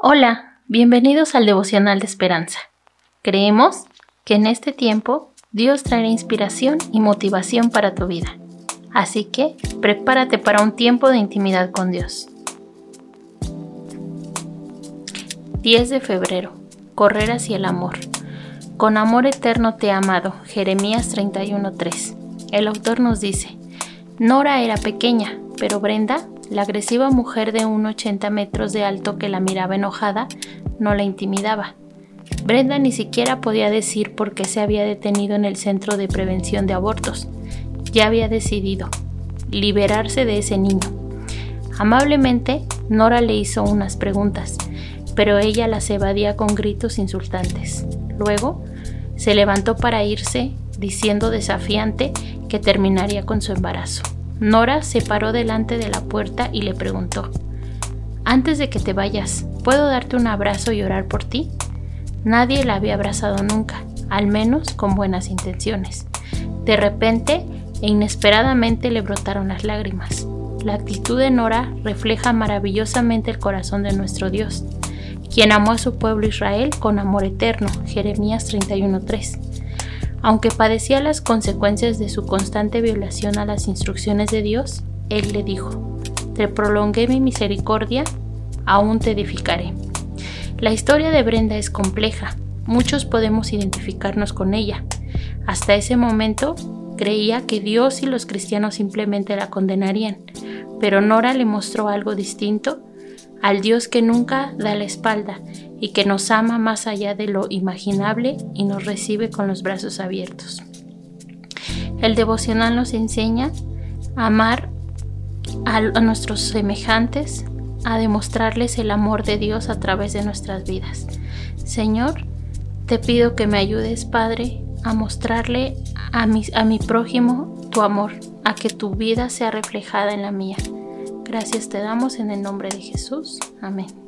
Hola, bienvenidos al devocional de esperanza. Creemos que en este tiempo Dios traerá inspiración y motivación para tu vida. Así que prepárate para un tiempo de intimidad con Dios. 10 de febrero. Correr hacia el amor. Con amor eterno te he amado. Jeremías 31:3. El autor nos dice, Nora era pequeña, pero Brenda la agresiva mujer de 1,80 metros de alto que la miraba enojada no la intimidaba. Brenda ni siquiera podía decir por qué se había detenido en el Centro de Prevención de Abortos. Ya había decidido liberarse de ese niño. Amablemente, Nora le hizo unas preguntas, pero ella las evadía con gritos insultantes. Luego, se levantó para irse, diciendo desafiante que terminaría con su embarazo. Nora se paró delante de la puerta y le preguntó, Antes de que te vayas, ¿puedo darte un abrazo y orar por ti? Nadie la había abrazado nunca, al menos con buenas intenciones. De repente e inesperadamente le brotaron las lágrimas. La actitud de Nora refleja maravillosamente el corazón de nuestro Dios, quien amó a su pueblo Israel con amor eterno, Jeremías 31.3 aunque padecía las consecuencias de su constante violación a las instrucciones de Dios, Él le dijo, Te prolongué mi misericordia, aún te edificaré. La historia de Brenda es compleja, muchos podemos identificarnos con ella. Hasta ese momento creía que Dios y los cristianos simplemente la condenarían, pero Nora le mostró algo distinto al Dios que nunca da la espalda y que nos ama más allá de lo imaginable y nos recibe con los brazos abiertos. El devocional nos enseña a amar a, nuestros semejantes, a demostrarles el amor de Dios a través de nuestras vidas. Señor, te pido que me ayudes, Padre, a mostrarle a mi, a mi prójimo tu amor, a que tu vida sea reflejada en la mía. Gracias te damos en el nombre de Jesús. Amén.